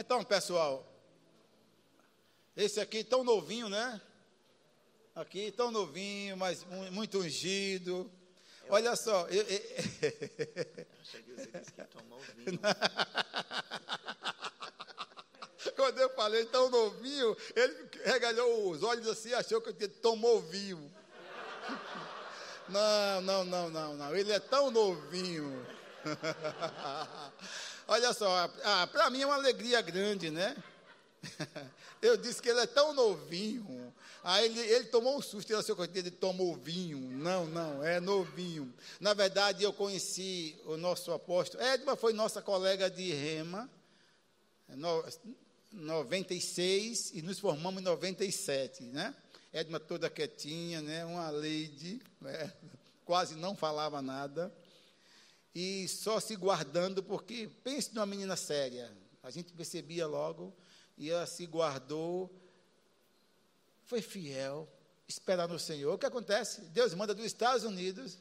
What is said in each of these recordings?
Então, pessoal, esse aqui tão novinho, né? Aqui tão novinho, mas muito ungido. Olha só. Eu, eu... Achei que você disse que tomou vinho. Quando eu falei tão novinho, ele regalhou os olhos assim, achou que eu tomou vinho. Não, não, não, não, não. Ele é tão novinho. Olha só, ah, para mim é uma alegria grande, né? Eu disse que ele é tão novinho. Aí ele, ele tomou um susto, ele achou que ele tomou vinho. Não, não, é novinho. Na verdade, eu conheci o nosso apóstolo. Edma foi nossa colega de rema, no, 96, e nos formamos em 97, né? Edma toda quietinha, né? Uma lady, né? quase não falava nada e só se guardando, porque pense numa menina séria. A gente percebia logo, e ela se guardou, foi fiel, esperar no Senhor. O que acontece? Deus manda dos Estados Unidos,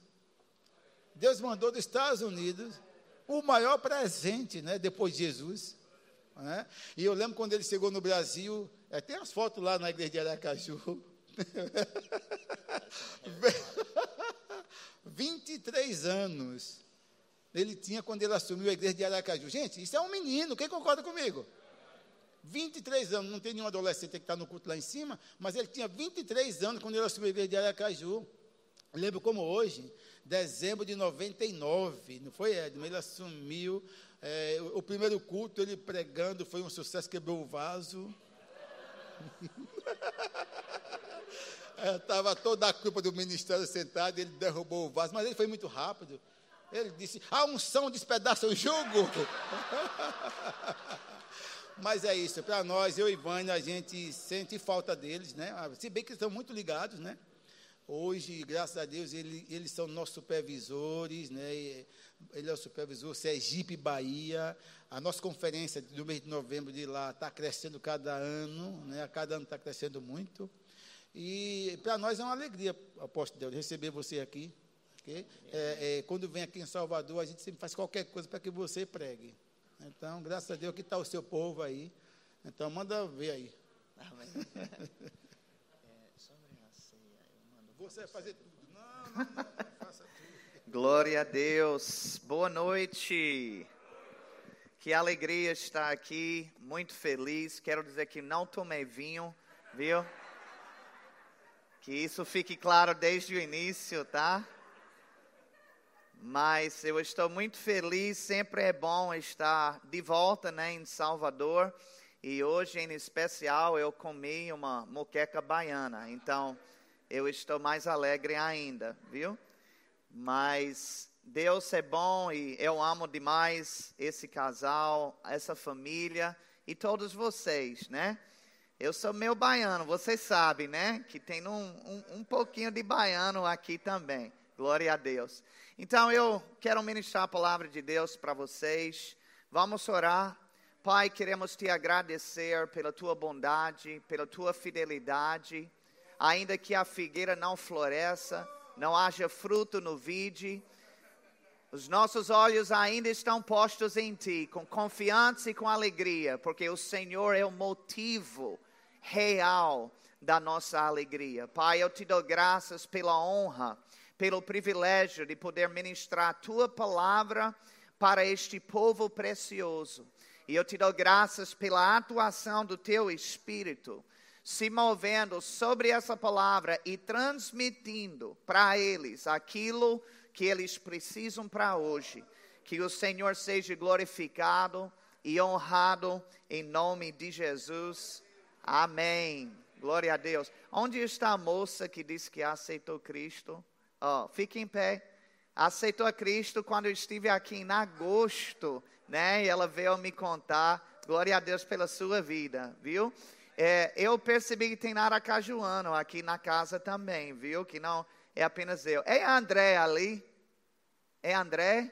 Deus mandou dos Estados Unidos o maior presente, né, depois de Jesus. Né? E eu lembro quando ele chegou no Brasil, é, tem as fotos lá na igreja de Aracaju. 23 anos ele tinha quando ele assumiu a igreja de Aracaju. Gente, isso é um menino, quem concorda comigo? 23 anos, não tem nenhum adolescente que está no culto lá em cima, mas ele tinha 23 anos quando ele assumiu a igreja de Aracaju. Lembro como hoje, dezembro de 99, não foi, Edmo? Ele assumiu, é, o primeiro culto, ele pregando, foi um sucesso, quebrou o vaso. Estava toda a culpa do ministério sentado, ele derrubou o vaso, mas ele foi muito rápido. Ele disse: a unção despedaça o jugo. Mas é isso, para nós, eu e Vânia, a gente sente falta deles, né? Se bem que estão muito ligados, né? Hoje, graças a Deus, ele, eles são nossos supervisores, né? Ele é o supervisor Sergipe Bahia. A nossa conferência do mês de novembro de lá está crescendo cada ano, né? A cada ano está crescendo muito. E para nós é uma alegria, apóstolo Deus, receber você aqui. É, é, quando vem aqui em Salvador, a gente sempre faz qualquer coisa para que você pregue. Então, graças a Deus, que está o seu povo aí. Então, manda ver aí. Amém. Você vai fazer tudo. Não, não, não, faça tudo. Glória a Deus. Boa noite. Que alegria estar aqui, muito feliz. Quero dizer que não tomei vinho, viu? Que isso fique claro desde o início, tá? Mas eu estou muito feliz, sempre é bom estar de volta né, em Salvador. E hoje, em especial, eu comi uma moqueca baiana. Então, eu estou mais alegre ainda, viu? Mas Deus é bom e eu amo demais esse casal, essa família e todos vocês, né? Eu sou meu baiano, vocês sabem, né? Que tem um, um, um pouquinho de baiano aqui também. Glória a Deus. Então eu quero ministrar a palavra de Deus para vocês. Vamos orar. Pai, queremos te agradecer pela tua bondade, pela tua fidelidade. Ainda que a figueira não floresça, não haja fruto no vide, os nossos olhos ainda estão postos em ti, com confiança e com alegria, porque o Senhor é o motivo real da nossa alegria. Pai, eu te dou graças pela honra pelo privilégio de poder ministrar a tua palavra para este povo precioso. E eu te dou graças pela atuação do teu Espírito, se movendo sobre essa palavra e transmitindo para eles aquilo que eles precisam para hoje. Que o Senhor seja glorificado e honrado em nome de Jesus. Amém. Glória a Deus. Onde está a moça que disse que aceitou Cristo? Ó, fique em pé. Aceitou a Cristo quando eu estive aqui em agosto, né? E ela veio me contar. Glória a Deus pela sua vida, viu? É, eu percebi que tem Naracajuano aqui na casa também, viu? Que não é apenas eu. É André ali? É André?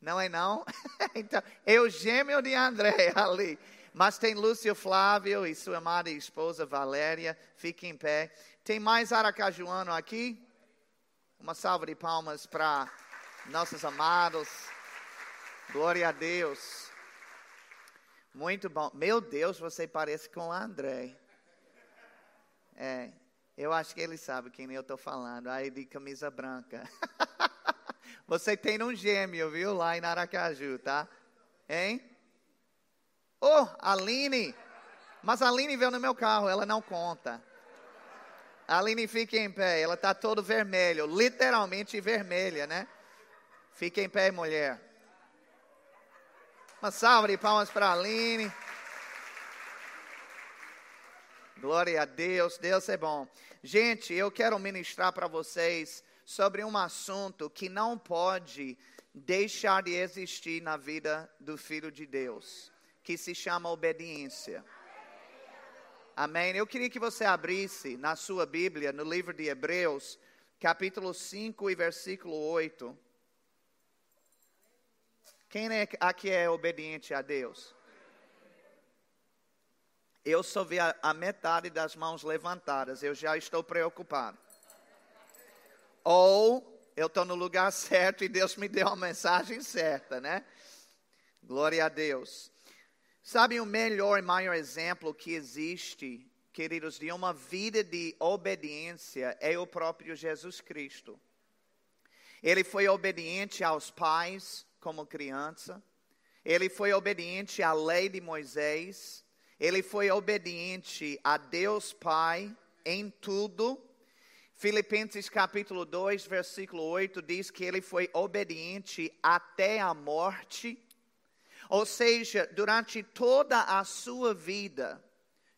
Não é não? então, é o gêmeo de André ali. Mas tem Lúcio Flávio e sua amada esposa Valéria. Fique em pé. Tem mais Aracajuano aqui? Uma salva de palmas para nossos amados. Glória a Deus. Muito bom. Meu Deus, você parece com o André. É, eu acho que ele sabe quem eu estou falando. Aí de camisa branca. você tem um gêmeo, viu? Lá em Aracaju, tá? Hein? Oh, Aline. Mas a Aline veio no meu carro, ela não conta. A Aline fica em pé, ela está todo vermelho, literalmente vermelha, né? Fica em pé, mulher. Uma salva de palmas para a Aline. Glória a Deus, Deus é bom. Gente, eu quero ministrar para vocês sobre um assunto que não pode deixar de existir na vida do Filho de Deus, que se chama obediência. Amém? Eu queria que você abrisse na sua Bíblia, no livro de Hebreus, capítulo 5 e versículo 8. Quem é, aqui é obediente a Deus? Eu só vi a, a metade das mãos levantadas, eu já estou preocupado. Ou eu estou no lugar certo e Deus me deu a mensagem certa, né? Glória a Deus. Sabe o melhor e maior exemplo que existe, queridos, de uma vida de obediência é o próprio Jesus Cristo. Ele foi obediente aos pais, como criança. Ele foi obediente à lei de Moisés. Ele foi obediente a Deus Pai em tudo. Filipenses capítulo 2, versículo 8 diz que ele foi obediente até a morte. Ou seja, durante toda a sua vida,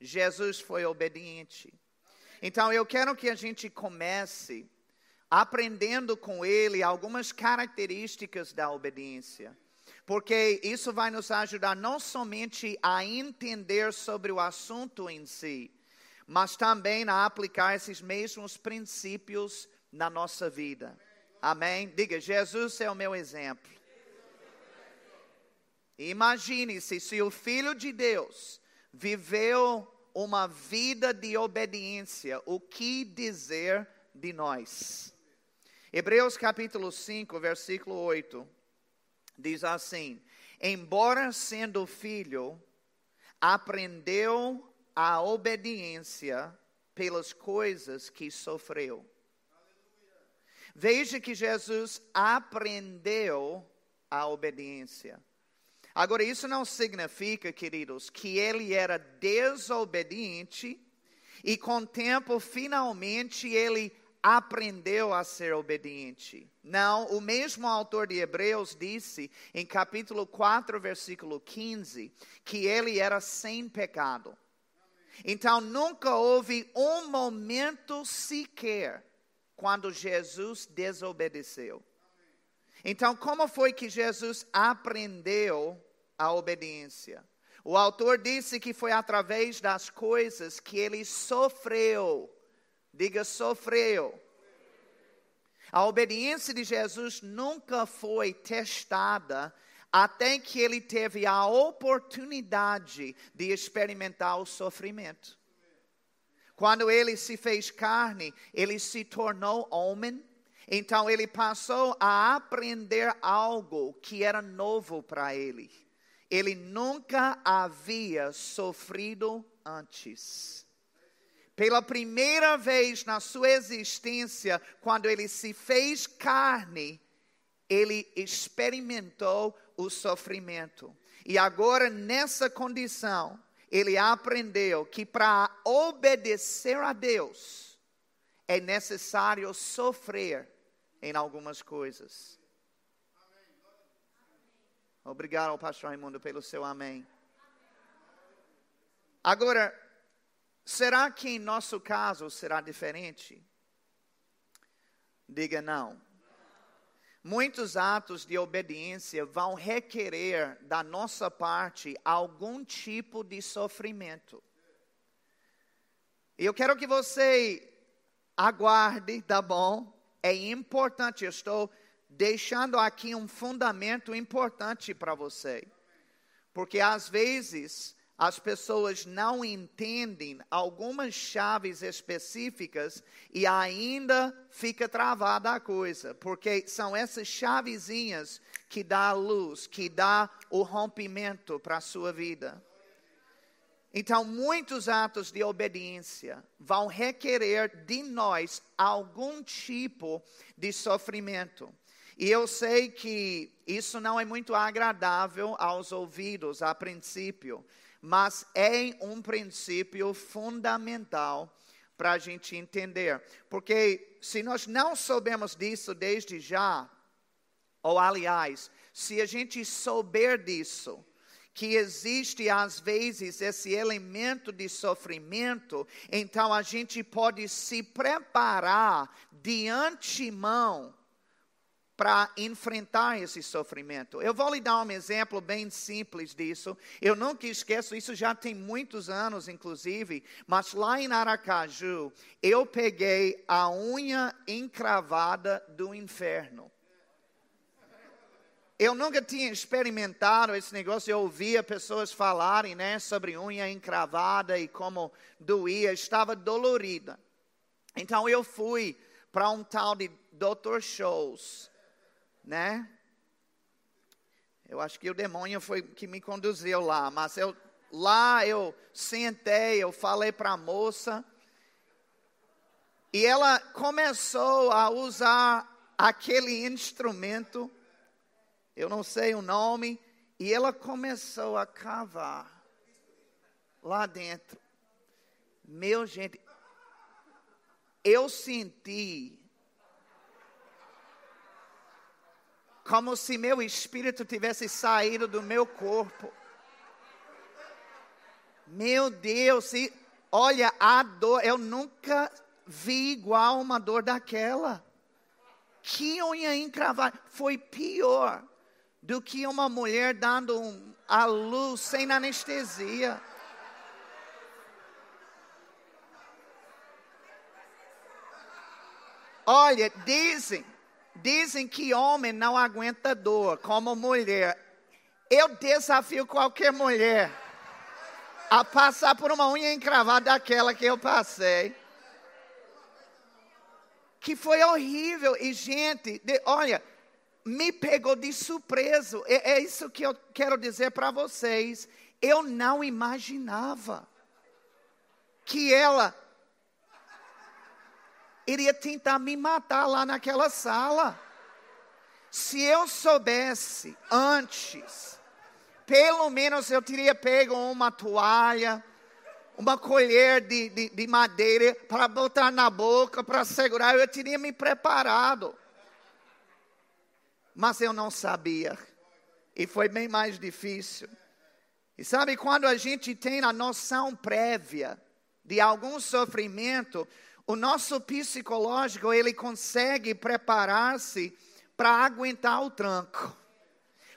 Jesus foi obediente. Então eu quero que a gente comece aprendendo com ele algumas características da obediência. Porque isso vai nos ajudar não somente a entender sobre o assunto em si, mas também a aplicar esses mesmos princípios na nossa vida. Amém? Diga, Jesus é o meu exemplo. Imagine-se se o Filho de Deus viveu uma vida de obediência, o que dizer de nós? Hebreus capítulo 5, versículo 8, diz assim: Embora sendo filho, aprendeu a obediência pelas coisas que sofreu. Veja que Jesus aprendeu a obediência. Agora, isso não significa, queridos, que ele era desobediente e com o tempo, finalmente, ele aprendeu a ser obediente. Não, o mesmo autor de Hebreus disse em capítulo 4, versículo 15, que ele era sem pecado. Então nunca houve um momento sequer quando Jesus desobedeceu. Então, como foi que Jesus aprendeu a obediência? O autor disse que foi através das coisas que ele sofreu Diga sofreu. A obediência de Jesus nunca foi testada até que ele teve a oportunidade de experimentar o sofrimento. Quando ele se fez carne, ele se tornou homem. Então ele passou a aprender algo que era novo para ele. Ele nunca havia sofrido antes pela primeira vez na sua existência, quando ele se fez carne, ele experimentou o sofrimento. E agora, nessa condição, ele aprendeu que para obedecer a Deus, é necessário sofrer em algumas coisas. Obrigado, pastor Raimundo, pelo seu amém. Agora, Será que em nosso caso será diferente? Diga não. Muitos atos de obediência vão requerer da nossa parte algum tipo de sofrimento. E eu quero que você aguarde, tá bom? É importante, eu estou deixando aqui um fundamento importante para você. Porque às vezes as pessoas não entendem algumas chaves específicas e ainda fica travada a coisa, porque são essas chavezinhas que dá a luz, que dá o rompimento para a sua vida. Então, muitos atos de obediência vão requerer de nós algum tipo de sofrimento. E eu sei que isso não é muito agradável aos ouvidos a princípio, mas é um princípio fundamental para a gente entender. Porque se nós não soubermos disso desde já, ou aliás, se a gente souber disso, que existe às vezes esse elemento de sofrimento, então a gente pode se preparar de antemão para enfrentar esse sofrimento. Eu vou lhe dar um exemplo bem simples disso. Eu nunca esqueço, isso já tem muitos anos, inclusive, mas lá em Aracaju, eu peguei a unha encravada do inferno. Eu nunca tinha experimentado esse negócio, eu ouvia pessoas falarem né, sobre unha encravada e como doía, estava dolorida. Então eu fui para um tal de Dr. Shows né? Eu acho que o demônio foi que me conduziu lá, mas eu lá eu sentei, eu falei para a moça e ela começou a usar aquele instrumento, eu não sei o nome, e ela começou a cavar lá dentro. Meu gente, eu senti como se meu espírito tivesse saído do meu corpo. Meu Deus, e olha a dor, eu nunca vi igual uma dor daquela. Que unha encravada, foi pior do que uma mulher dando um, a luz sem anestesia. Olha, dizem Dizem que homem não aguenta dor, como mulher. Eu desafio qualquer mulher a passar por uma unha encravada daquela que eu passei. Que foi horrível. E, gente, de, olha, me pegou de surpresa. É, é isso que eu quero dizer para vocês. Eu não imaginava que ela iria tentar me matar lá naquela sala. Se eu soubesse antes, pelo menos eu teria pego uma toalha, uma colher de, de, de madeira para botar na boca, para segurar, eu teria me preparado. Mas eu não sabia. E foi bem mais difícil. E sabe, quando a gente tem a noção prévia de algum sofrimento, o nosso psicológico, ele consegue preparar-se para aguentar o tranco.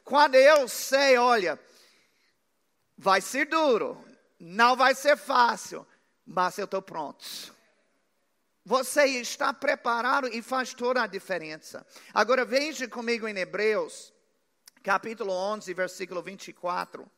Quando eu sei, olha, vai ser duro, não vai ser fácil, mas eu estou pronto. Você está preparado e faz toda a diferença. Agora veja comigo em Hebreus, capítulo 11, versículo 24.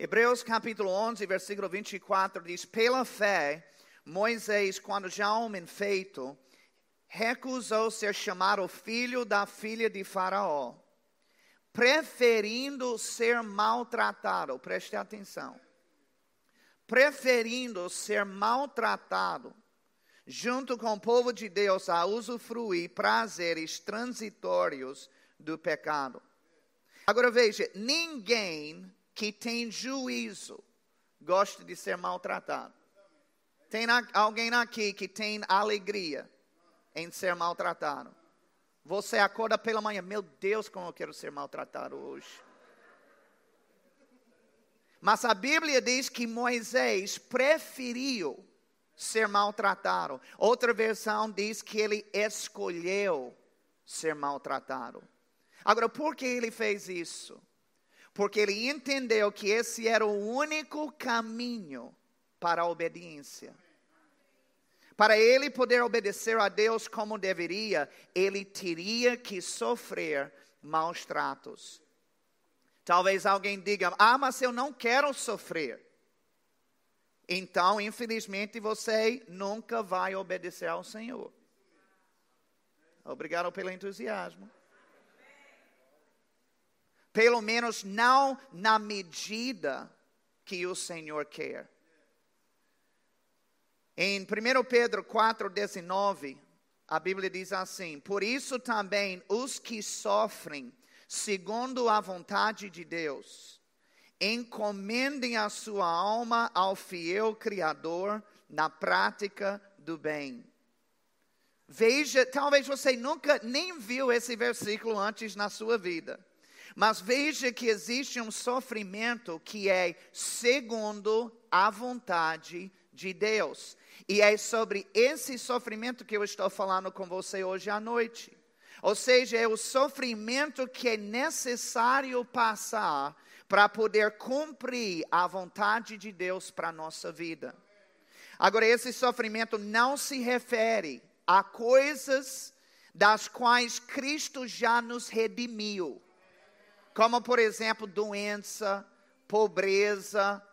Hebreus capítulo 11, versículo 24 diz: Pela fé, Moisés, quando já homem feito, recusou ser chamado filho da filha de Faraó, preferindo ser maltratado. Preste atenção. Preferindo ser maltratado, junto com o povo de Deus, a usufruir prazeres transitórios do pecado. Agora veja: ninguém que tem juízo gosta de ser maltratado. Tem alguém aqui que tem alegria em ser maltratado? Você acorda pela manhã, meu Deus, como eu quero ser maltratado hoje. Mas a Bíblia diz que Moisés preferiu ser maltratado. Outra versão diz que ele escolheu ser maltratado. Agora, por que ele fez isso? Porque ele entendeu que esse era o único caminho para a obediência. Para ele poder obedecer a Deus como deveria, ele teria que sofrer maus tratos. Talvez alguém diga: Ah, mas eu não quero sofrer. Então, infelizmente, você nunca vai obedecer ao Senhor. Obrigado pelo entusiasmo. Pelo menos não na medida que o Senhor quer. Em 1 Pedro 4,19, a Bíblia diz assim: Por isso também os que sofrem segundo a vontade de Deus, encomendem a sua alma ao fiel Criador na prática do bem. Veja, talvez você nunca nem viu esse versículo antes na sua vida. Mas veja que existe um sofrimento que é segundo a vontade de Deus. E é sobre esse sofrimento que eu estou falando com você hoje à noite. Ou seja, é o sofrimento que é necessário passar para poder cumprir a vontade de Deus para a nossa vida. Agora, esse sofrimento não se refere a coisas das quais Cristo já nos redimiu, como, por exemplo, doença, pobreza,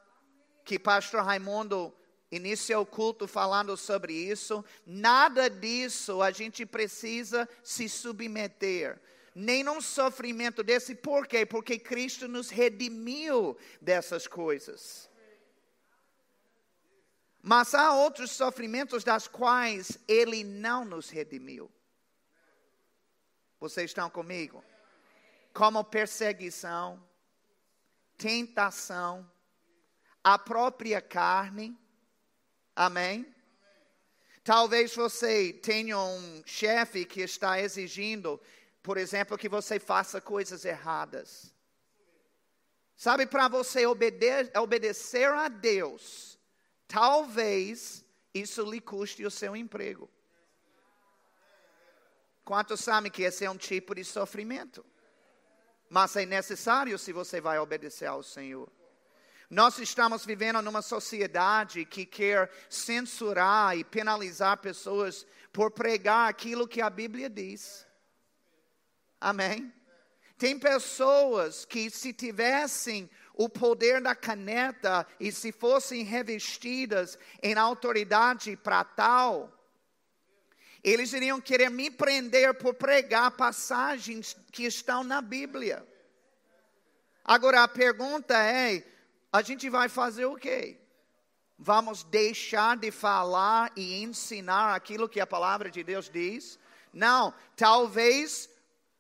que pastor Raimundo iniciou o culto falando sobre isso. Nada disso a gente precisa se submeter. Nem num sofrimento desse, por quê? Porque Cristo nos redimiu dessas coisas. Mas há outros sofrimentos das quais Ele não nos redimiu. Vocês estão comigo? Como perseguição, tentação, a própria carne. Amém? Talvez você tenha um chefe que está exigindo, por exemplo, que você faça coisas erradas. Sabe, para você obede obedecer a Deus, talvez isso lhe custe o seu emprego. Quantos sabem que esse é um tipo de sofrimento? Mas é necessário se você vai obedecer ao Senhor. Nós estamos vivendo numa sociedade que quer censurar e penalizar pessoas por pregar aquilo que a Bíblia diz. Amém? Tem pessoas que, se tivessem o poder da caneta e se fossem revestidas em autoridade para tal, eles iriam querer me prender por pregar passagens que estão na Bíblia. Agora a pergunta é: a gente vai fazer o quê? Vamos deixar de falar e ensinar aquilo que a palavra de Deus diz? Não, talvez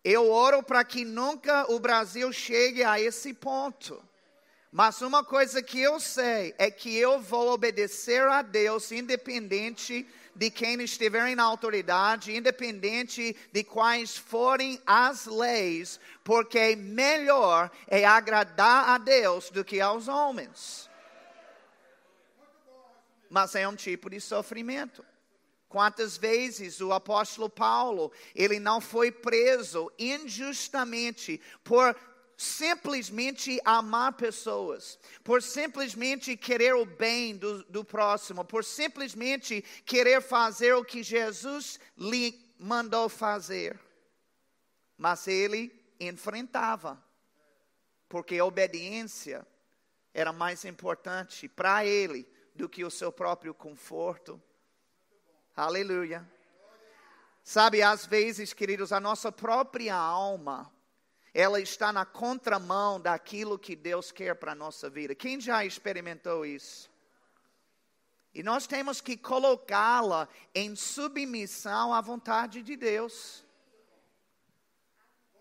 eu oro para que nunca o Brasil chegue a esse ponto. Mas uma coisa que eu sei é que eu vou obedecer a Deus, independente de quem estiver na autoridade, independente de quais forem as leis, porque melhor é agradar a Deus do que aos homens. Mas é um tipo de sofrimento. Quantas vezes o apóstolo Paulo, ele não foi preso injustamente por simplesmente amar pessoas, por simplesmente querer o bem do, do próximo, por simplesmente querer fazer o que Jesus lhe mandou fazer. Mas ele enfrentava, porque a obediência era mais importante para ele do que o seu próprio conforto. Aleluia. Sabe, às vezes, queridos, a nossa própria alma ela está na contramão daquilo que Deus quer para a nossa vida. Quem já experimentou isso? E nós temos que colocá-la em submissão à vontade de Deus.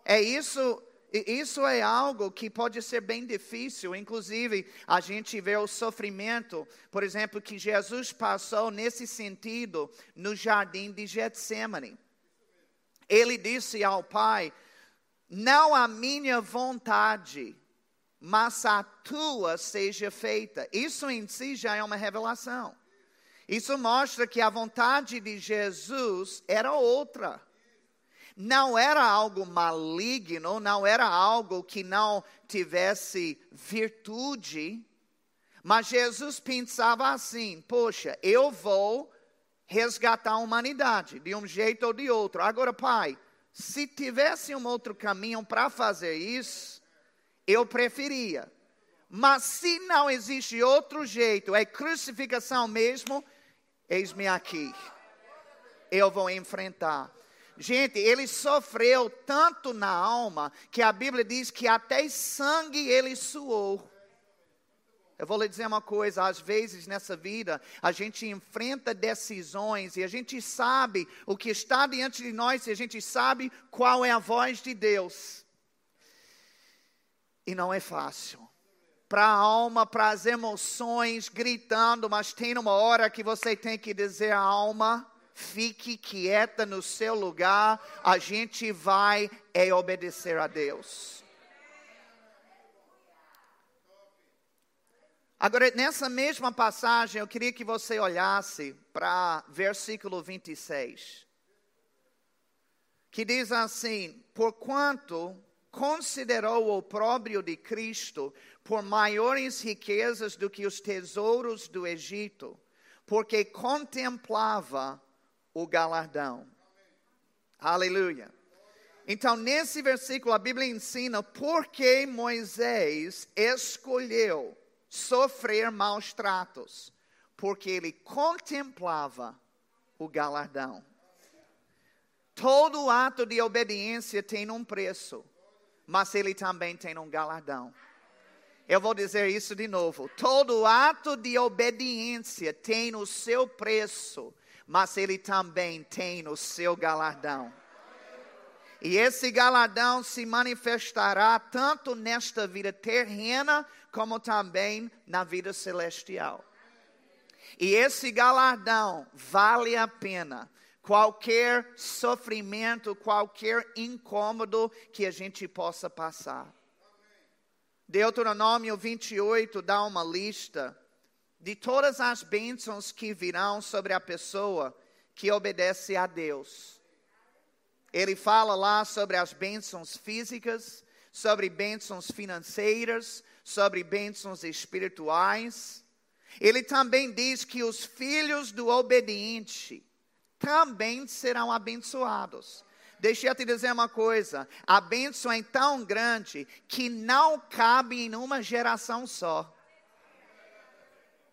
É isso, isso é algo que pode ser bem difícil, inclusive a gente vê o sofrimento, por exemplo, que Jesus passou nesse sentido no jardim de Getsemane. Ele disse ao Pai: não a minha vontade, mas a tua seja feita. Isso em si já é uma revelação. Isso mostra que a vontade de Jesus era outra. Não era algo maligno, não era algo que não tivesse virtude, mas Jesus pensava assim: poxa, eu vou resgatar a humanidade de um jeito ou de outro. Agora, Pai, se tivesse um outro caminho para fazer isso, eu preferia. Mas se não existe outro jeito, é crucificação mesmo, eis-me aqui. Eu vou enfrentar. Gente, ele sofreu tanto na alma que a Bíblia diz que até sangue ele suou. Eu vou lhe dizer uma coisa: às vezes nessa vida a gente enfrenta decisões e a gente sabe o que está diante de nós e a gente sabe qual é a voz de Deus. E não é fácil. Para a alma, para as emoções, gritando, mas tem uma hora que você tem que dizer à alma: fique quieta no seu lugar, a gente vai é obedecer a Deus. Agora, nessa mesma passagem, eu queria que você olhasse para versículo 26, que diz assim: Porquanto considerou o próprio de Cristo por maiores riquezas do que os tesouros do Egito, porque contemplava o galardão. Aleluia. Então, nesse versículo, a Bíblia ensina por que Moisés escolheu sofrer maus tratos, porque ele contemplava o galardão. Todo ato de obediência tem um preço, mas ele também tem um galardão. Eu vou dizer isso de novo. Todo ato de obediência tem o seu preço, mas ele também tem o seu galardão. E esse galardão se manifestará tanto nesta vida terrena, como também na vida celestial. E esse galardão vale a pena. Qualquer sofrimento, qualquer incômodo que a gente possa passar. Deuteronômio 28 dá uma lista de todas as bênçãos que virão sobre a pessoa que obedece a Deus. Ele fala lá sobre as bênçãos físicas, sobre bênçãos financeiras, sobre bênçãos espirituais. Ele também diz que os filhos do obediente também serão abençoados. Deixa eu te dizer uma coisa: a bênção é tão grande que não cabe em uma geração só.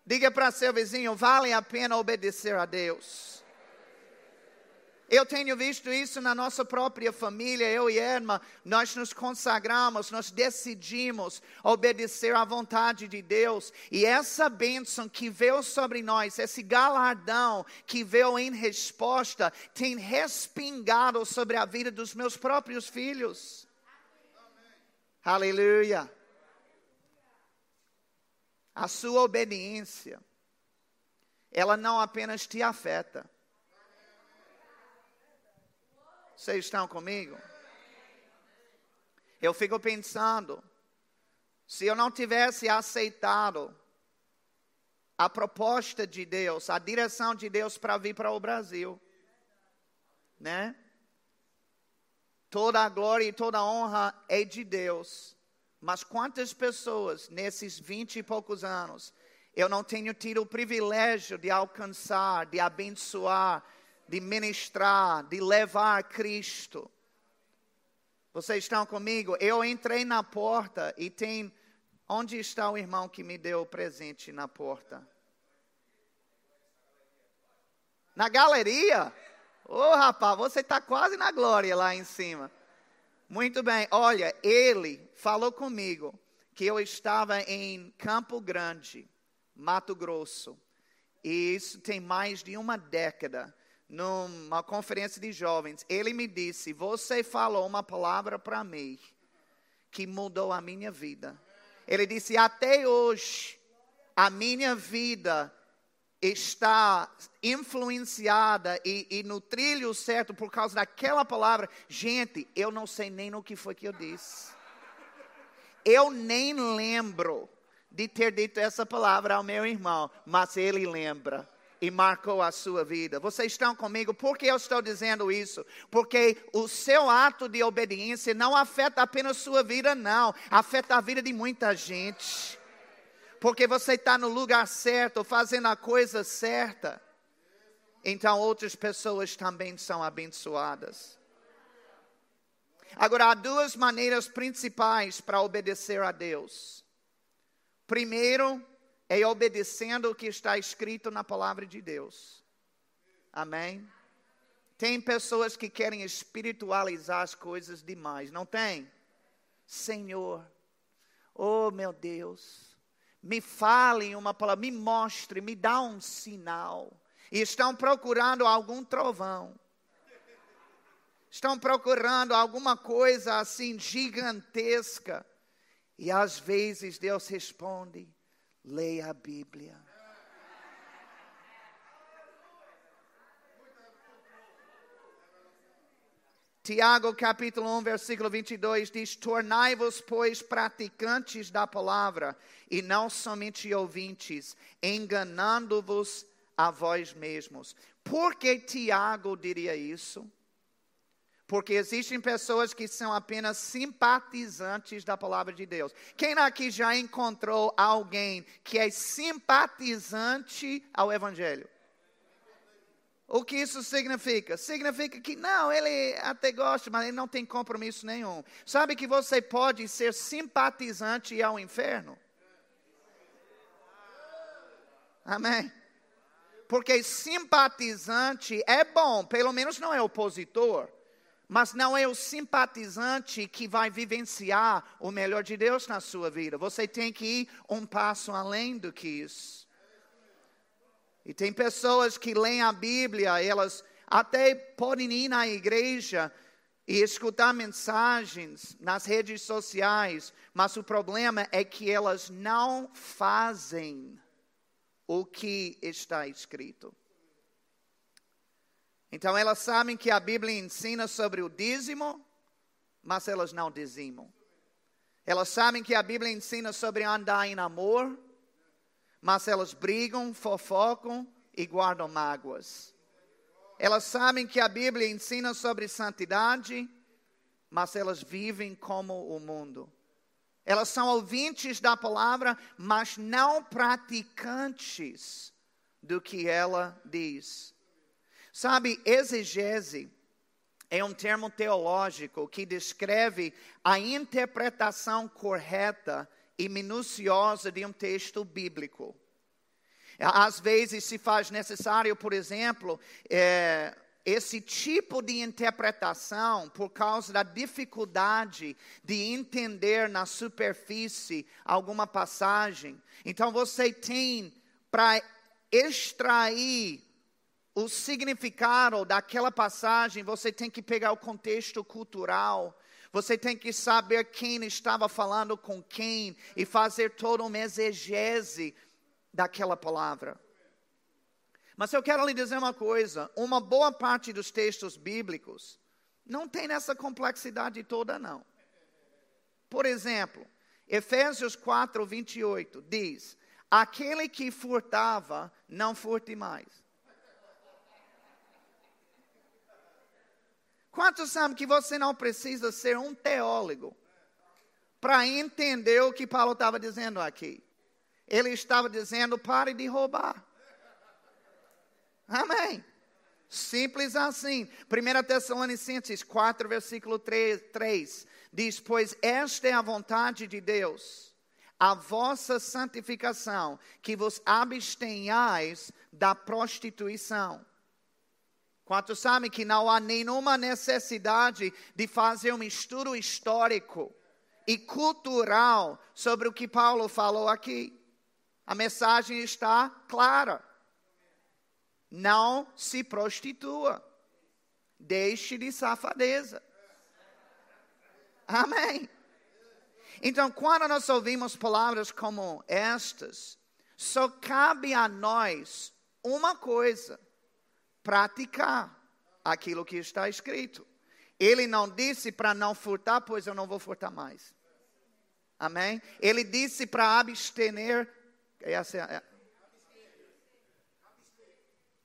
Diga para seu vizinho: vale a pena obedecer a Deus. Eu tenho visto isso na nossa própria família, eu e Irma, nós nos consagramos, nós decidimos obedecer à vontade de Deus, e essa bênção que veio sobre nós, esse galardão que veio em resposta, tem respingado sobre a vida dos meus próprios filhos. Aleluia. A sua obediência, ela não apenas te afeta, Vocês estão comigo? Eu fico pensando, se eu não tivesse aceitado a proposta de Deus, a direção de Deus para vir para o Brasil, né? Toda a glória e toda a honra é de Deus. Mas quantas pessoas nesses vinte e poucos anos eu não tenho tido o privilégio de alcançar, de abençoar, de ministrar, de levar Cristo. Vocês estão comigo? Eu entrei na porta e tem. Onde está o irmão que me deu o presente na porta? Na galeria? Ô oh, rapaz, você está quase na glória lá em cima. Muito bem, olha, ele falou comigo que eu estava em Campo Grande, Mato Grosso. E isso tem mais de uma década numa conferência de jovens, ele me disse: Você falou uma palavra para mim que mudou a minha vida. Ele disse: Até hoje, a minha vida está influenciada e, e, no trilho certo por causa daquela palavra. Gente, eu não sei nem no que foi que eu disse. Eu nem lembro de ter dito essa palavra ao meu irmão, mas ele lembra e marcou a sua vida. Vocês estão comigo? Por que eu estou dizendo isso? Porque o seu ato de obediência não afeta apenas sua vida, não, afeta a vida de muita gente. Porque você está no lugar certo, fazendo a coisa certa. Então outras pessoas também são abençoadas. Agora, há duas maneiras principais para obedecer a Deus. Primeiro, é obedecendo o que está escrito na palavra de Deus. Amém? Tem pessoas que querem espiritualizar as coisas demais, não tem? Senhor, oh meu Deus, me fale uma palavra, me mostre, me dá um sinal. E estão procurando algum trovão. Estão procurando alguma coisa assim gigantesca. E às vezes Deus responde: leia a Bíblia. Tiago capítulo 1, versículo 22 diz: Tornai-vos, pois, praticantes da palavra, e não somente ouvintes, enganando-vos a vós mesmos. Por que Tiago diria isso? Porque existem pessoas que são apenas simpatizantes da palavra de Deus. Quem aqui já encontrou alguém que é simpatizante ao Evangelho? O que isso significa? Significa que não, ele até gosta, mas ele não tem compromisso nenhum. Sabe que você pode ser simpatizante ao inferno? Amém? Porque simpatizante é bom, pelo menos não é opositor, mas não é o simpatizante que vai vivenciar o melhor de Deus na sua vida. Você tem que ir um passo além do que isso. E tem pessoas que leem a Bíblia, elas até podem ir na igreja e escutar mensagens nas redes sociais, mas o problema é que elas não fazem o que está escrito. Então elas sabem que a Bíblia ensina sobre o dízimo, mas elas não dizimam. Elas sabem que a Bíblia ensina sobre andar em amor, mas elas brigam, fofocam e guardam mágoas. Elas sabem que a Bíblia ensina sobre santidade, mas elas vivem como o mundo. Elas são ouvintes da palavra, mas não praticantes do que ela diz. Sabe, exegese é um termo teológico que descreve a interpretação correta e minuciosa de um texto bíblico. Às vezes se faz necessário, por exemplo, é, esse tipo de interpretação por causa da dificuldade de entender na superfície alguma passagem. Então você tem para extrair o significado daquela passagem, você tem que pegar o contexto cultural, você tem que saber quem estava falando com quem e fazer toda uma exegese daquela palavra. Mas eu quero lhe dizer uma coisa: uma boa parte dos textos bíblicos não tem essa complexidade toda, não. Por exemplo, Efésios 4, 28 diz: Aquele que furtava, não furte mais. Quantos sabem que você não precisa ser um teólogo para entender o que Paulo estava dizendo aqui? Ele estava dizendo: pare de roubar. Amém. Simples assim. 1 Tessalonicenses 4, versículo 3, 3 diz: Pois esta é a vontade de Deus, a vossa santificação, que vos abstenhais da prostituição. Quantos sabem que não há nenhuma necessidade de fazer um estudo histórico e cultural sobre o que Paulo falou aqui? A mensagem está clara. Não se prostitua. Deixe de safadeza. Amém. Então, quando nós ouvimos palavras como estas, só cabe a nós uma coisa praticar aquilo que está escrito. Ele não disse para não furtar, pois eu não vou furtar mais. Amém? Ele disse para abster. Essa é,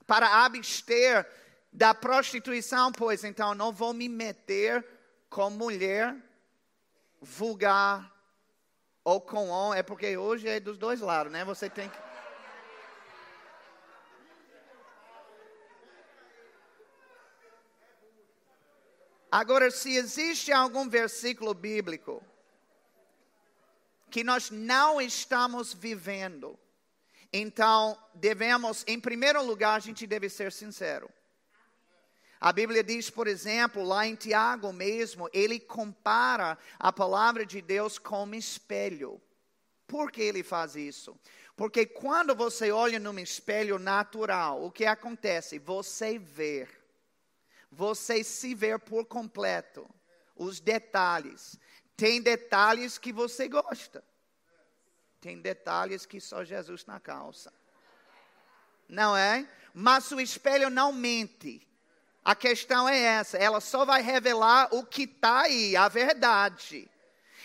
para abster da prostituição, pois então não vou me meter com mulher vulgar ou com homem, é porque hoje é dos dois lados, né? Você tem que Agora, se existe algum versículo bíblico que nós não estamos vivendo, então devemos, em primeiro lugar, a gente deve ser sincero. A Bíblia diz, por exemplo, lá em Tiago mesmo, ele compara a palavra de Deus como espelho. Por que ele faz isso? Porque quando você olha num espelho natural, o que acontece? Você vê. Você se vê por completo. Os detalhes. Tem detalhes que você gosta. Tem detalhes que só Jesus na calça. Não é? Mas o espelho não mente. A questão é essa: ela só vai revelar o que está aí, a verdade.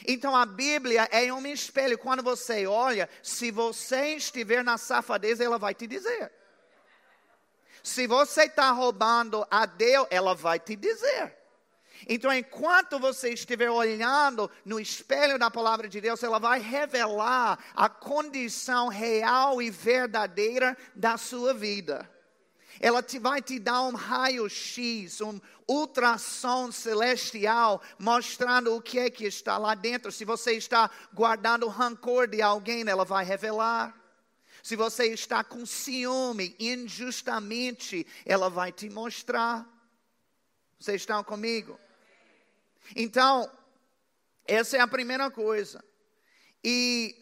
Então a Bíblia é um espelho. Quando você olha, se você estiver na safadeza, ela vai te dizer. Se você está roubando a Deus, ela vai te dizer. Então, enquanto você estiver olhando no espelho da palavra de Deus, ela vai revelar a condição real e verdadeira da sua vida. Ela te, vai te dar um raio-x, um ultrassom celestial, mostrando o que é que está lá dentro. Se você está guardando rancor de alguém, ela vai revelar. Se você está com ciúme injustamente, ela vai te mostrar. Vocês estão comigo? Então, essa é a primeira coisa. E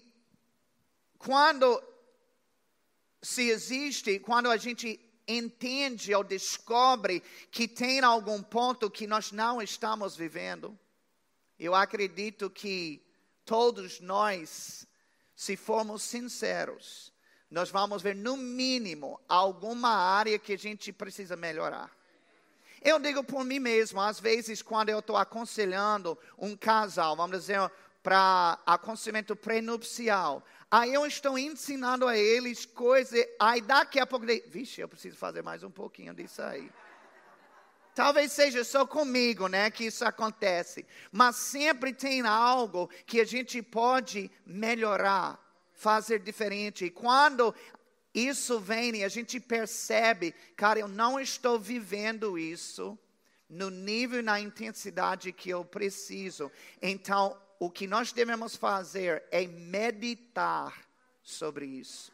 quando se existe, quando a gente entende ou descobre que tem algum ponto que nós não estamos vivendo, eu acredito que todos nós, se formos sinceros, nós vamos ver no mínimo alguma área que a gente precisa melhorar. Eu digo por mim mesmo, às vezes, quando eu estou aconselhando um casal, vamos dizer, para aconselhamento prenupcial, aí eu estou ensinando a eles coisas, aí daqui a pouco, vixe, eu preciso fazer mais um pouquinho disso aí. Talvez seja só comigo, né, que isso acontece, mas sempre tem algo que a gente pode melhorar, fazer diferente. E quando isso vem e a gente percebe, cara, eu não estou vivendo isso no nível na intensidade que eu preciso. Então, o que nós devemos fazer é meditar sobre isso.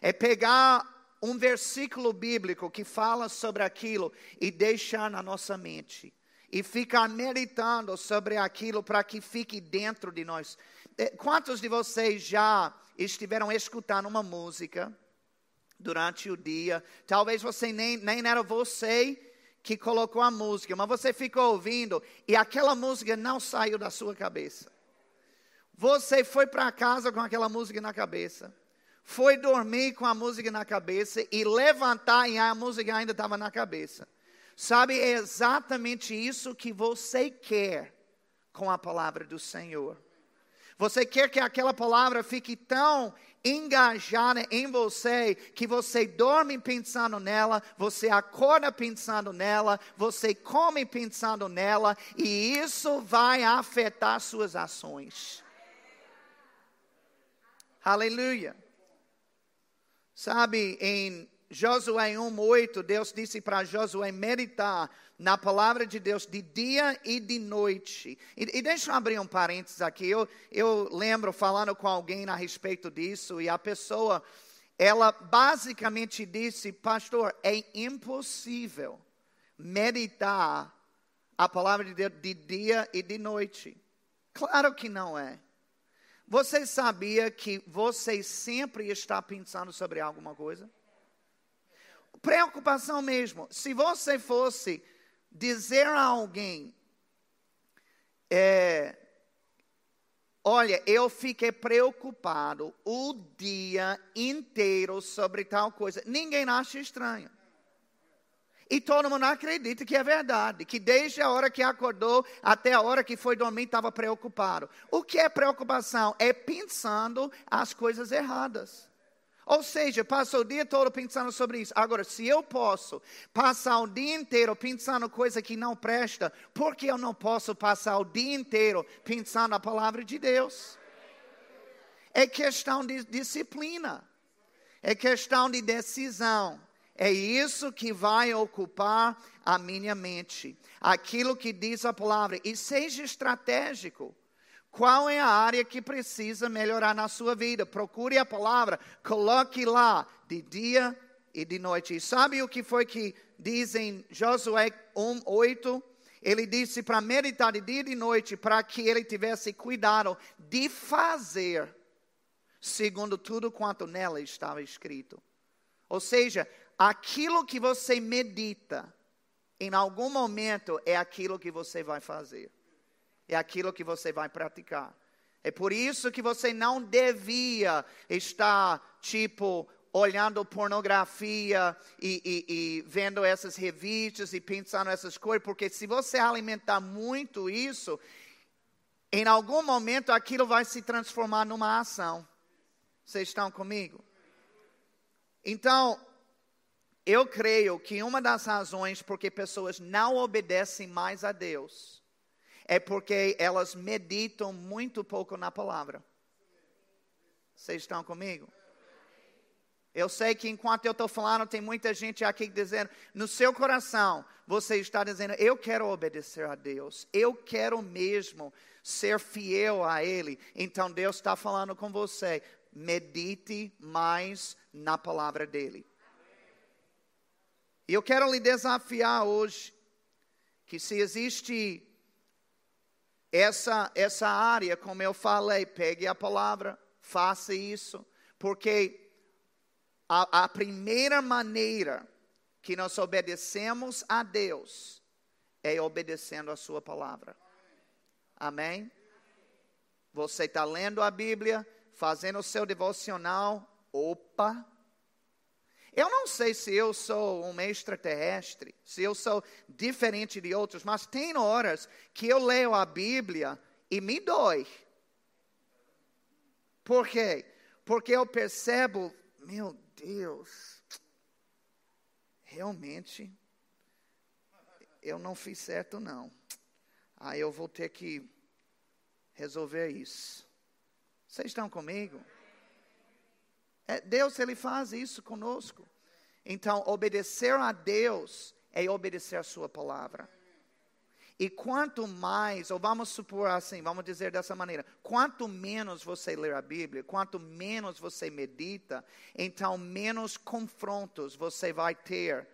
É pegar um versículo bíblico que fala sobre aquilo e deixar na nossa mente. E ficar meditando sobre aquilo para que fique dentro de nós. Eh, quantos de vocês já estiveram escutando uma música durante o dia. Talvez você nem, nem era você que colocou a música, mas você ficou ouvindo e aquela música não saiu da sua cabeça. Você foi para casa com aquela música na cabeça. Foi dormir com a música na cabeça e levantar e a música ainda estava na cabeça. Sabe, é exatamente isso que você quer com a palavra do Senhor. Você quer que aquela palavra fique tão engajada em você que você dorme pensando nela, você acorda pensando nela, você come pensando nela e isso vai afetar suas ações. Aleluia. Sabe, em Josué 1:8, Deus disse para Josué meditar na palavra de Deus de dia e de noite. E, e deixa eu abrir um parênteses aqui. Eu, eu lembro falando com alguém a respeito disso e a pessoa, ela basicamente disse, pastor, é impossível meditar a palavra de Deus de dia e de noite. Claro que não é. Você sabia que você sempre está pensando sobre alguma coisa? Preocupação mesmo. Se você fosse dizer a alguém, é, olha, eu fiquei preocupado o dia inteiro sobre tal coisa, ninguém acha estranho. E todo mundo acredita que é verdade, que desde a hora que acordou até a hora que foi dormir estava preocupado. O que é preocupação? É pensando as coisas erradas. Ou seja, passa o dia todo pensando sobre isso. Agora, se eu posso passar o dia inteiro pensando coisa que não presta, por que eu não posso passar o dia inteiro pensando a palavra de Deus? É questão de disciplina, é questão de decisão. É isso que vai ocupar a minha mente. Aquilo que diz a palavra. E seja estratégico. Qual é a área que precisa melhorar na sua vida? Procure a palavra, coloque lá de dia e de noite. E sabe o que foi que diz em Josué 1, 8? Ele disse para meditar de dia e de noite, para que ele tivesse cuidado de fazer, segundo tudo quanto nela estava escrito. Ou seja, aquilo que você medita, em algum momento, é aquilo que você vai fazer, é aquilo que você vai praticar. É por isso que você não devia estar, tipo, olhando pornografia e, e, e, vendo essas revistas e pensando essas coisas, porque se você alimentar muito isso, em algum momento aquilo vai se transformar numa ação. Vocês estão comigo? Então, eu creio que uma das razões porque pessoas não obedecem mais a Deus é porque elas meditam muito pouco na palavra. Vocês estão comigo? Eu sei que enquanto eu estou falando, tem muita gente aqui dizendo, no seu coração, você está dizendo, eu quero obedecer a Deus, eu quero mesmo ser fiel a Ele. Então Deus está falando com você, medite mais na palavra dEle. E eu quero lhe desafiar hoje, que se existe essa, essa área, como eu falei, pegue a palavra, faça isso, porque a, a primeira maneira que nós obedecemos a Deus é obedecendo a Sua palavra. Amém? Você está lendo a Bíblia, fazendo o seu devocional. Opa! Eu não sei se eu sou um extraterrestre, se eu sou diferente de outros, mas tem horas que eu leio a Bíblia e me dói. Por quê? Porque eu percebo, meu Deus, realmente eu não fiz certo não. Aí eu vou ter que resolver isso. Vocês estão comigo? É, Deus, Ele faz isso conosco. Então, obedecer a Deus é obedecer a Sua palavra. E quanto mais, ou vamos supor assim, vamos dizer dessa maneira, quanto menos você lê a Bíblia, quanto menos você medita, então menos confrontos você vai ter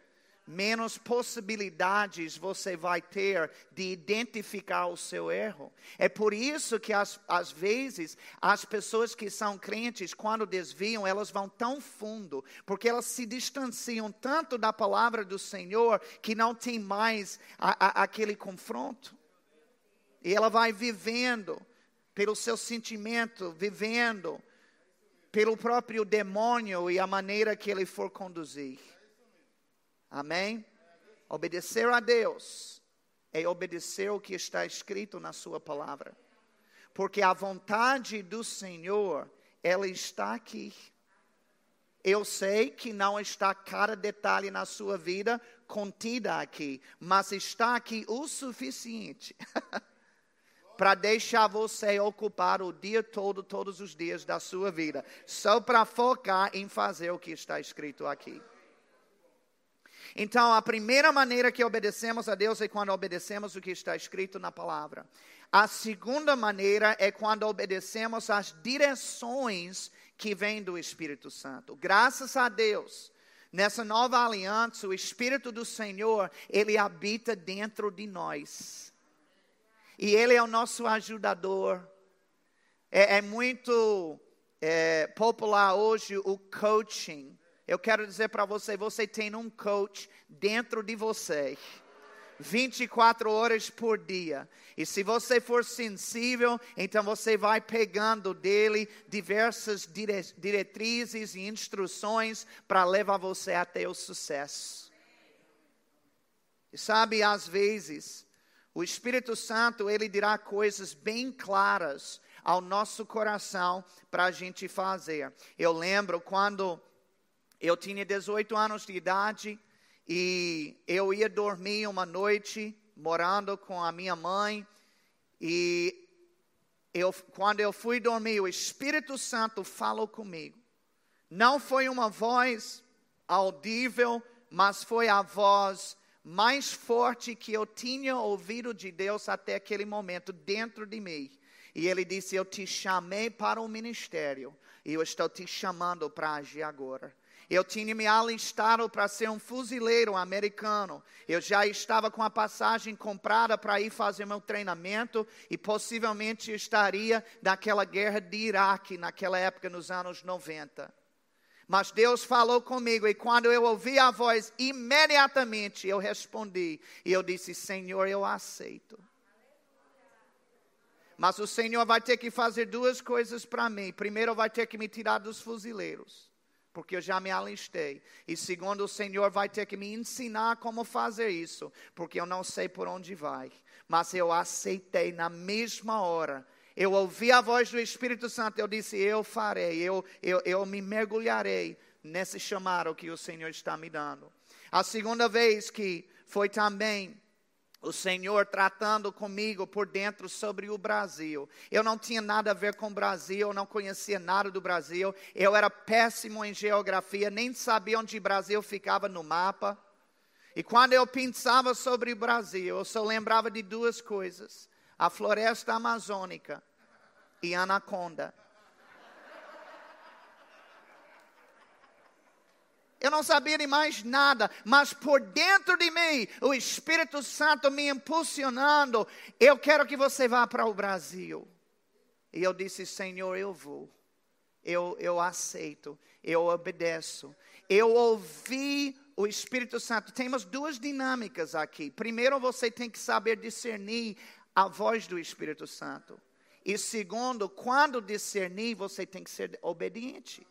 menos possibilidades você vai ter de identificar o seu erro. É por isso que, às, às vezes, as pessoas que são crentes, quando desviam, elas vão tão fundo, porque elas se distanciam tanto da palavra do Senhor que não tem mais a, a, aquele confronto. E ela vai vivendo pelo seu sentimento, vivendo pelo próprio demônio e a maneira que ele for conduzir. Amém? Obedecer a Deus é obedecer o que está escrito na Sua palavra. Porque a vontade do Senhor, ela está aqui. Eu sei que não está cada detalhe na sua vida contida aqui, mas está aqui o suficiente para deixar você ocupar o dia todo, todos os dias da sua vida, só para focar em fazer o que está escrito aqui. Então, a primeira maneira que obedecemos a Deus é quando obedecemos o que está escrito na palavra. A segunda maneira é quando obedecemos às direções que vêm do Espírito Santo. Graças a Deus, nessa nova aliança, o Espírito do Senhor, ele habita dentro de nós. E ele é o nosso ajudador. É, é muito é, popular hoje o coaching eu quero dizer para você: você tem um coach dentro de você. 24 horas por dia. E se você for sensível, então você vai pegando dele diversas dire diretrizes e instruções para levar você até o sucesso. E sabe, às vezes, o Espírito Santo, ele dirá coisas bem claras ao nosso coração para a gente fazer. Eu lembro quando eu tinha 18 anos de idade e eu ia dormir uma noite morando com a minha mãe e eu, quando eu fui dormir, o Espírito Santo falou comigo. Não foi uma voz audível, mas foi a voz mais forte que eu tinha ouvido de Deus até aquele momento dentro de mim. E ele disse: Eu te chamei para o ministério e eu estou te chamando para agir agora. Eu tinha me alistado para ser um fuzileiro americano. Eu já estava com a passagem comprada para ir fazer meu treinamento e possivelmente estaria naquela guerra de Iraque, naquela época, nos anos 90. Mas Deus falou comigo e quando eu ouvi a voz, imediatamente eu respondi e eu disse: Senhor, eu aceito. Mas o Senhor vai ter que fazer duas coisas para mim. Primeiro, vai ter que me tirar dos fuzileiros, porque eu já me alistei. E segundo, o Senhor vai ter que me ensinar como fazer isso, porque eu não sei por onde vai. Mas eu aceitei na mesma hora eu ouvi a voz do Espírito Santo, eu disse: Eu farei, eu, eu, eu me mergulharei nesse chamado que o Senhor está me dando. A segunda vez que foi também o Senhor tratando comigo por dentro sobre o Brasil. Eu não tinha nada a ver com o Brasil, não conhecia nada do Brasil, eu era péssimo em geografia, nem sabia onde o Brasil ficava no mapa. E quando eu pensava sobre o Brasil, eu só lembrava de duas coisas a floresta amazônica e anaconda. Eu não sabia de mais nada, mas por dentro de mim, o Espírito Santo me impulsionando. Eu quero que você vá para o Brasil. E eu disse: Senhor, eu vou. Eu, eu aceito. Eu obedeço. Eu ouvi o Espírito Santo. Temos duas dinâmicas aqui. Primeiro, você tem que saber discernir a voz do Espírito Santo. E segundo, quando discernir, você tem que ser obediente.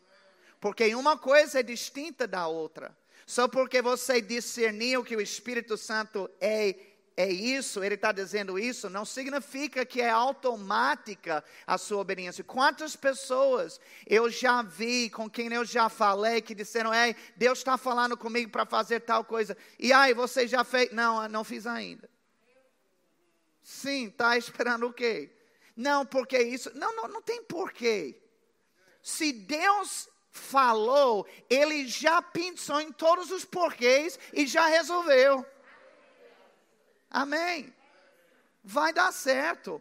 Porque uma coisa é distinta da outra. Só porque você discerniu que o Espírito Santo é, é isso, ele está dizendo isso, não significa que é automática a sua obediência. Quantas pessoas eu já vi, com quem eu já falei, que disseram: Ei, Deus está falando comigo para fazer tal coisa. E aí, você já fez? Não, não fiz ainda. Sim, está esperando o quê? Não, porque isso. Não, não, não tem porquê. Se Deus falou, ele já pensou em todos os porquês e já resolveu. Amém. Vai dar certo.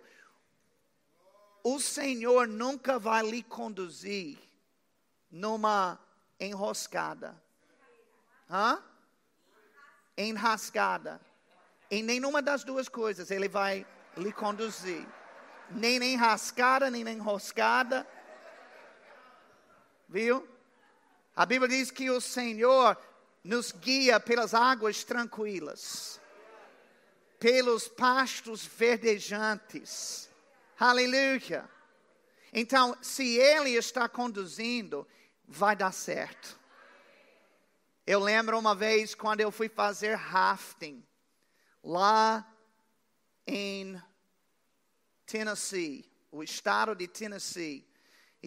O Senhor nunca vai lhe conduzir numa enroscada. Hã? Enrascada. Em nenhuma das duas coisas ele vai lhe conduzir. Nem nem rascada, nem nem enroscada. Viu? A Bíblia diz que o Senhor nos guia pelas águas tranquilas, pelos pastos verdejantes. Aleluia. Então, se Ele está conduzindo, vai dar certo. Eu lembro uma vez quando eu fui fazer rafting lá em Tennessee, o estado de Tennessee.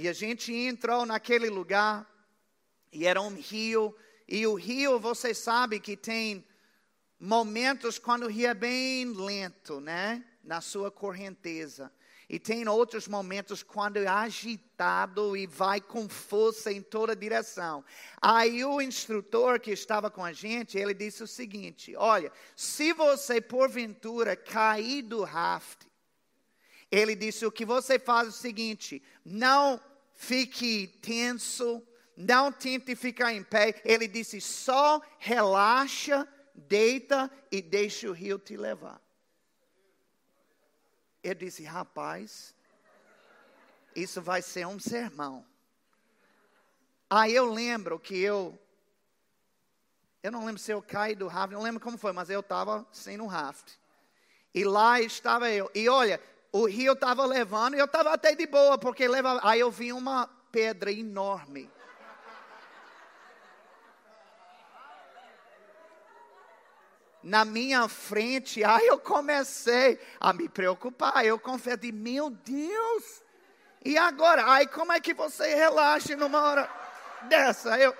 E a gente entrou naquele lugar e era um rio. E o rio, você sabe que tem momentos quando o rio é bem lento, né? Na sua correnteza. E tem outros momentos quando é agitado e vai com força em toda direção. Aí o instrutor que estava com a gente, ele disse o seguinte: Olha, se você porventura cair do raft, ele disse: o que você faz é o seguinte, não fique tenso, não tente ficar em pé. Ele disse: só relaxa, deita e deixa o rio te levar. Eu disse, rapaz, isso vai ser um sermão. Aí eu lembro que eu, eu não lembro se eu caí do raft, não lembro como foi, mas eu estava sem no raft. E lá estava eu. E olha, o rio estava levando e eu estava até de boa, porque leva, aí eu vi uma pedra enorme. na minha frente, aí eu comecei a me preocupar. Eu confessei, meu Deus, e agora? Aí como é que você relaxa numa hora dessa? Eu,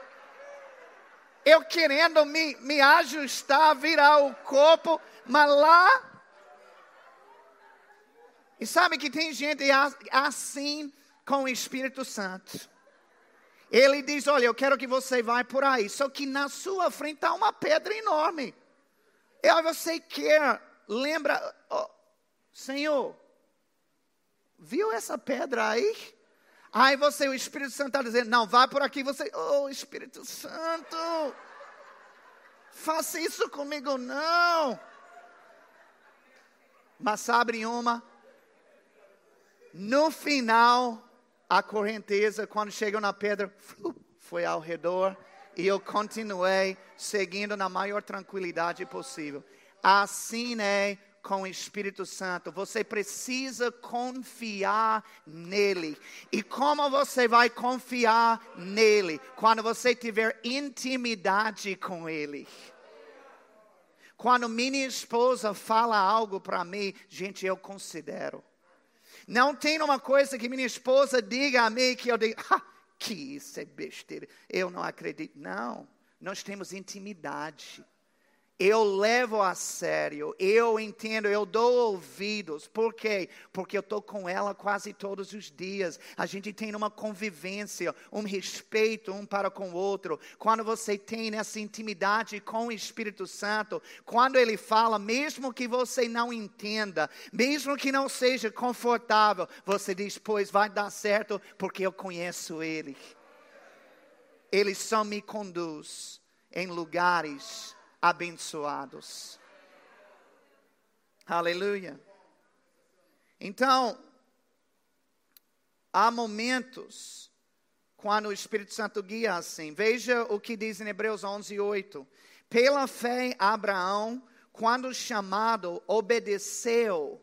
eu querendo me, me ajustar, virar o corpo, mas lá. E sabe que tem gente assim com o Espírito Santo. Ele diz: Olha, eu quero que você vá por aí. Só que na sua frente está uma pedra enorme. E aí você quer, lembra, oh, Senhor, viu essa pedra aí? Aí você, o Espírito Santo está dizendo, não, vai por aqui, você, oh Espírito Santo, faça isso comigo não. Mas sabe uma? No final, a correnteza, quando chegou na pedra, foi ao redor e eu continuei seguindo na maior tranquilidade possível. Assim é com o Espírito Santo. Você precisa confiar nele. E como você vai confiar nele? Quando você tiver intimidade com ele. Quando minha esposa fala algo para mim, gente, eu considero. Não tem uma coisa que minha esposa diga a mim que eu diga, ah, que isso é besteira. Eu não acredito. Não, nós temos intimidade eu levo a sério, eu entendo, eu dou ouvidos. Por quê? Porque eu estou com ela quase todos os dias. A gente tem uma convivência, um respeito um para com o outro. Quando você tem essa intimidade com o Espírito Santo, quando ele fala, mesmo que você não entenda, mesmo que não seja confortável, você diz: Pois vai dar certo, porque eu conheço ele. Ele só me conduz em lugares abençoados. Aleluia. Então, há momentos quando o Espírito Santo guia assim. Veja o que diz em Hebreus 11, 8. Pela fé, Abraão, quando chamado, obedeceu,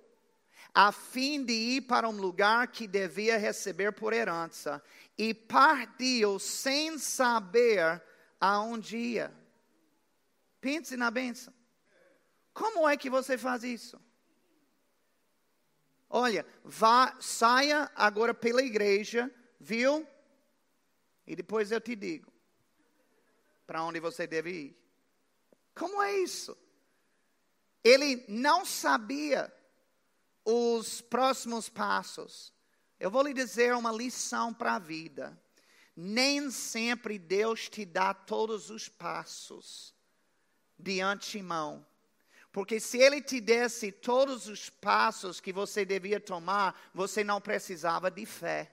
a fim de ir para um lugar que devia receber por herança, e partiu sem saber aonde ia. Pense na bênção. Como é que você faz isso? Olha, vá, saia agora pela igreja, viu? E depois eu te digo para onde você deve ir. Como é isso? Ele não sabia os próximos passos. Eu vou lhe dizer uma lição para a vida. Nem sempre Deus te dá todos os passos de antemão. Porque se ele te desse todos os passos que você devia tomar, você não precisava de fé.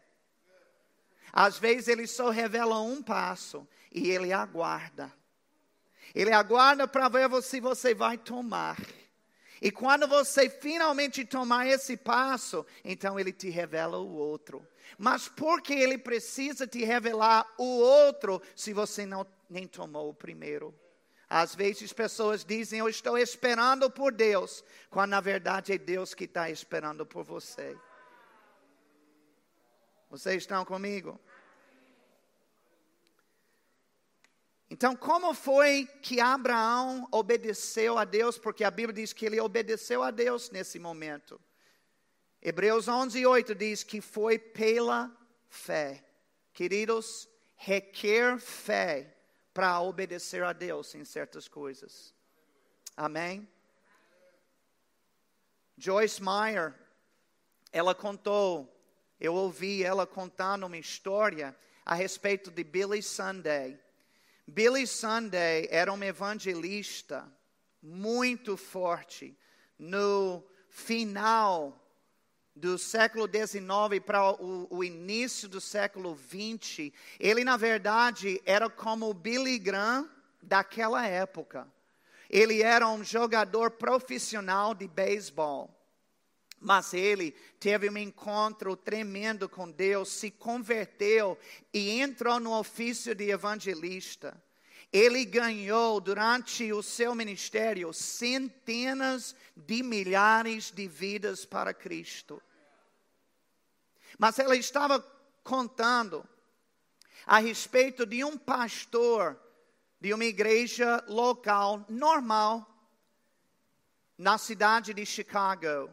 Às vezes ele só revela um passo e ele aguarda. Ele aguarda para ver se você vai tomar. E quando você finalmente tomar esse passo, então ele te revela o outro. Mas por que ele precisa te revelar o outro se você não nem tomou o primeiro? Às vezes pessoas dizem, eu estou esperando por Deus, quando na verdade é Deus que está esperando por você. Vocês estão comigo? Então, como foi que Abraão obedeceu a Deus? Porque a Bíblia diz que ele obedeceu a Deus nesse momento. Hebreus 11, 8 diz que foi pela fé. Queridos, requer fé para obedecer a Deus em certas coisas. Amém? Joyce Meyer, ela contou, eu ouvi ela contando uma história a respeito de Billy Sunday. Billy Sunday era um evangelista muito forte no final do século XIX para o, o, início do século XX, ele na verdade era como o Billy Graham daquela época. Ele era um jogador profissional de beisebol. Mas ele teve um encontro tremendo com Deus, se converteu e entrou no ofício de evangelista. Ele ganhou durante o seu ministério centenas de milhares de vidas para Cristo. Mas ela estava contando a respeito de um pastor de uma igreja local normal na cidade de Chicago.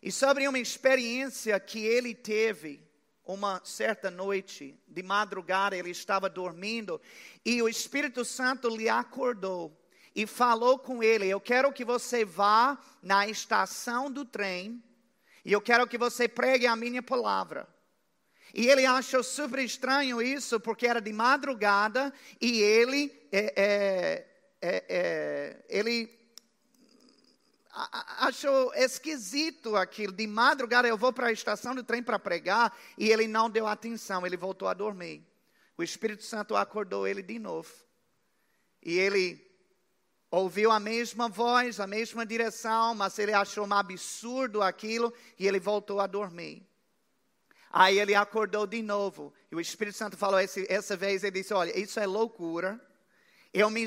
E sobre uma experiência que ele teve uma certa noite, de madrugada, ele estava dormindo e o Espírito Santo lhe acordou e falou com ele: Eu quero que você vá na estação do trem e eu quero que você pregue a minha palavra. E ele achou super estranho isso, porque era de madrugada e ele, é, é, é, é ele achou esquisito aquilo. De madrugada eu vou para a estação do trem para pregar e ele não deu atenção, ele voltou a dormir. O Espírito Santo acordou ele de novo. E ele ouviu a mesma voz, a mesma direção, mas ele achou um absurdo aquilo e ele voltou a dormir. Aí ele acordou de novo. E o Espírito Santo falou esse, essa vez, ele disse, olha, isso é loucura. Eu me,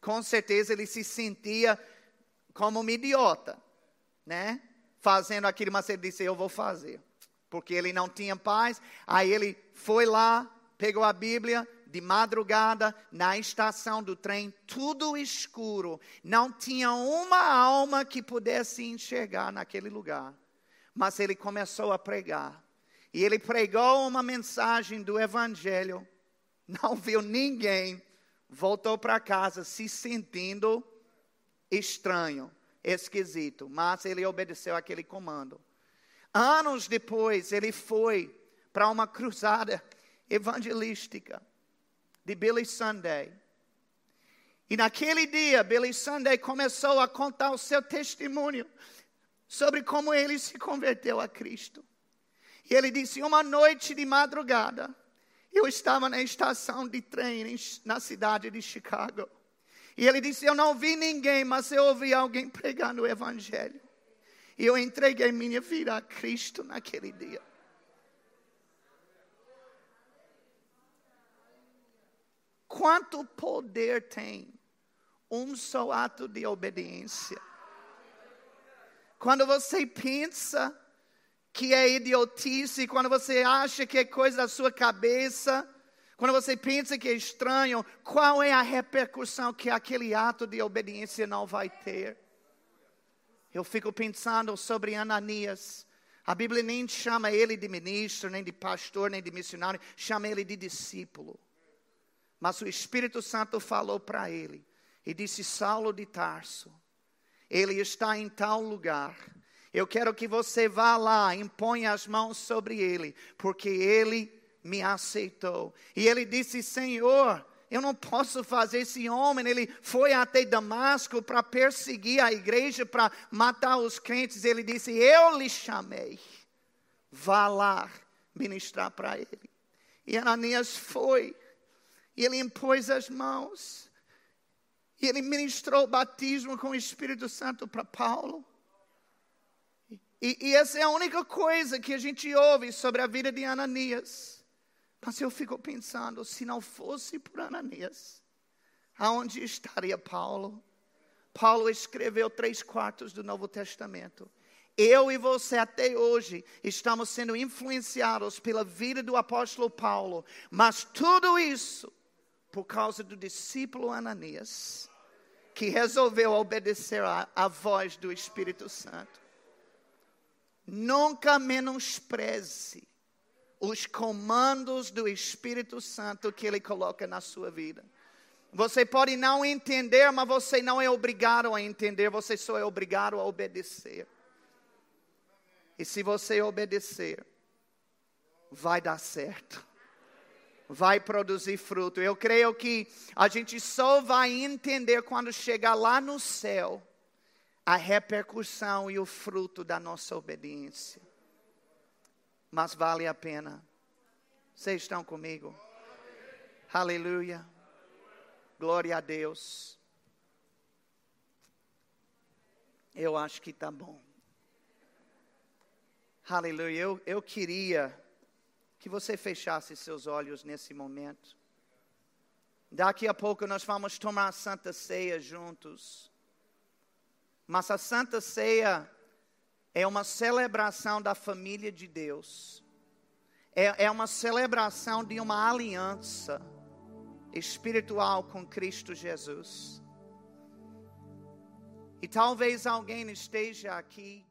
com certeza ele se sentia como um idiota, né? Fazendo aquilo, mas ele disse, eu vou fazer. Porque ele não tinha paz. Aí ele foi lá, pegou a Bíblia, de madrugada, na estação do trem, tudo escuro. Não tinha uma alma que pudesse enxergar naquele lugar. Mas ele começou a pregar. E ele pregou uma mensagem do Evangelho. Não viu ninguém. Voltou para casa se sentindo estranho, esquisito. Mas ele obedeceu aquele comando. Anos depois, ele foi para uma cruzada evangelística de Billy Sunday. E naquele dia, Billy Sunday começou a contar o seu testemunho sobre como ele se converteu a Cristo. E ele disse: Uma noite de madrugada, eu estava na estação de trem na cidade de Chicago. E ele disse: Eu não vi ninguém, mas eu ouvi alguém pregando o Evangelho. E eu entreguei minha vida a Cristo naquele dia. Quanto poder tem um só ato de obediência? Quando você pensa que é idiotice, quando você acha que é coisa da sua cabeça, quando você pensa que é estranho, qual é a repercussão que aquele ato de obediência não vai ter? Eu fico pensando sobre Ananias. A Bíblia nem chama ele de ministro, nem de pastor, nem de missionário, chama ele de discípulo. Mas o Espírito Santo falou para ele e disse: Saulo de Tarso, ele está em tal lugar. Eu quero que você vá lá, imponha as mãos sobre ele, porque ele me aceitou. E ele disse: Senhor, eu não posso fazer esse homem. Ele foi até Damasco para perseguir a igreja, para matar os crentes. Ele disse: Eu lhe chamei. Vá lá ministrar para ele. E Ananias foi. E ele impôs as mãos. E ele ministrou o batismo com o Espírito Santo para Paulo. E, e, essa é a única coisa que a gente ouve sobre a vida de Ananias. Mas eu fico pensando, se não fosse por Ananias, aonde estaria Paulo? Paulo escreveu três quartos do Novo Testamento. Eu e você até hoje estamos sendo influenciados pela vida do apóstolo Paulo, mas tudo isso por causa do discípulo Ananias, que resolveu obedecer à voz do Espírito Santo. Nunca menospreze os comandos do Espírito Santo que ele coloca na sua vida. Você pode não entender, mas você não é obrigado a entender, você só é obrigado a obedecer. E se você obedecer, vai dar certo vai produzir fruto. Eu creio que a gente só vai entender quando chegar lá no céu a repercussão e o fruto da nossa obediência. Mas vale a pena. Vocês estão comigo? Aleluia. Glória a Deus. Eu acho que está bom. Aleluia. Eu, eu queria que você fechasse seus olhos nesse momento. Daqui a pouco nós vamos tomar a Santa Ceia juntos. Mas a Santa Ceia é uma celebração da família de Deus. É, é uma celebração de uma aliança espiritual com Cristo Jesus. E talvez alguém esteja aqui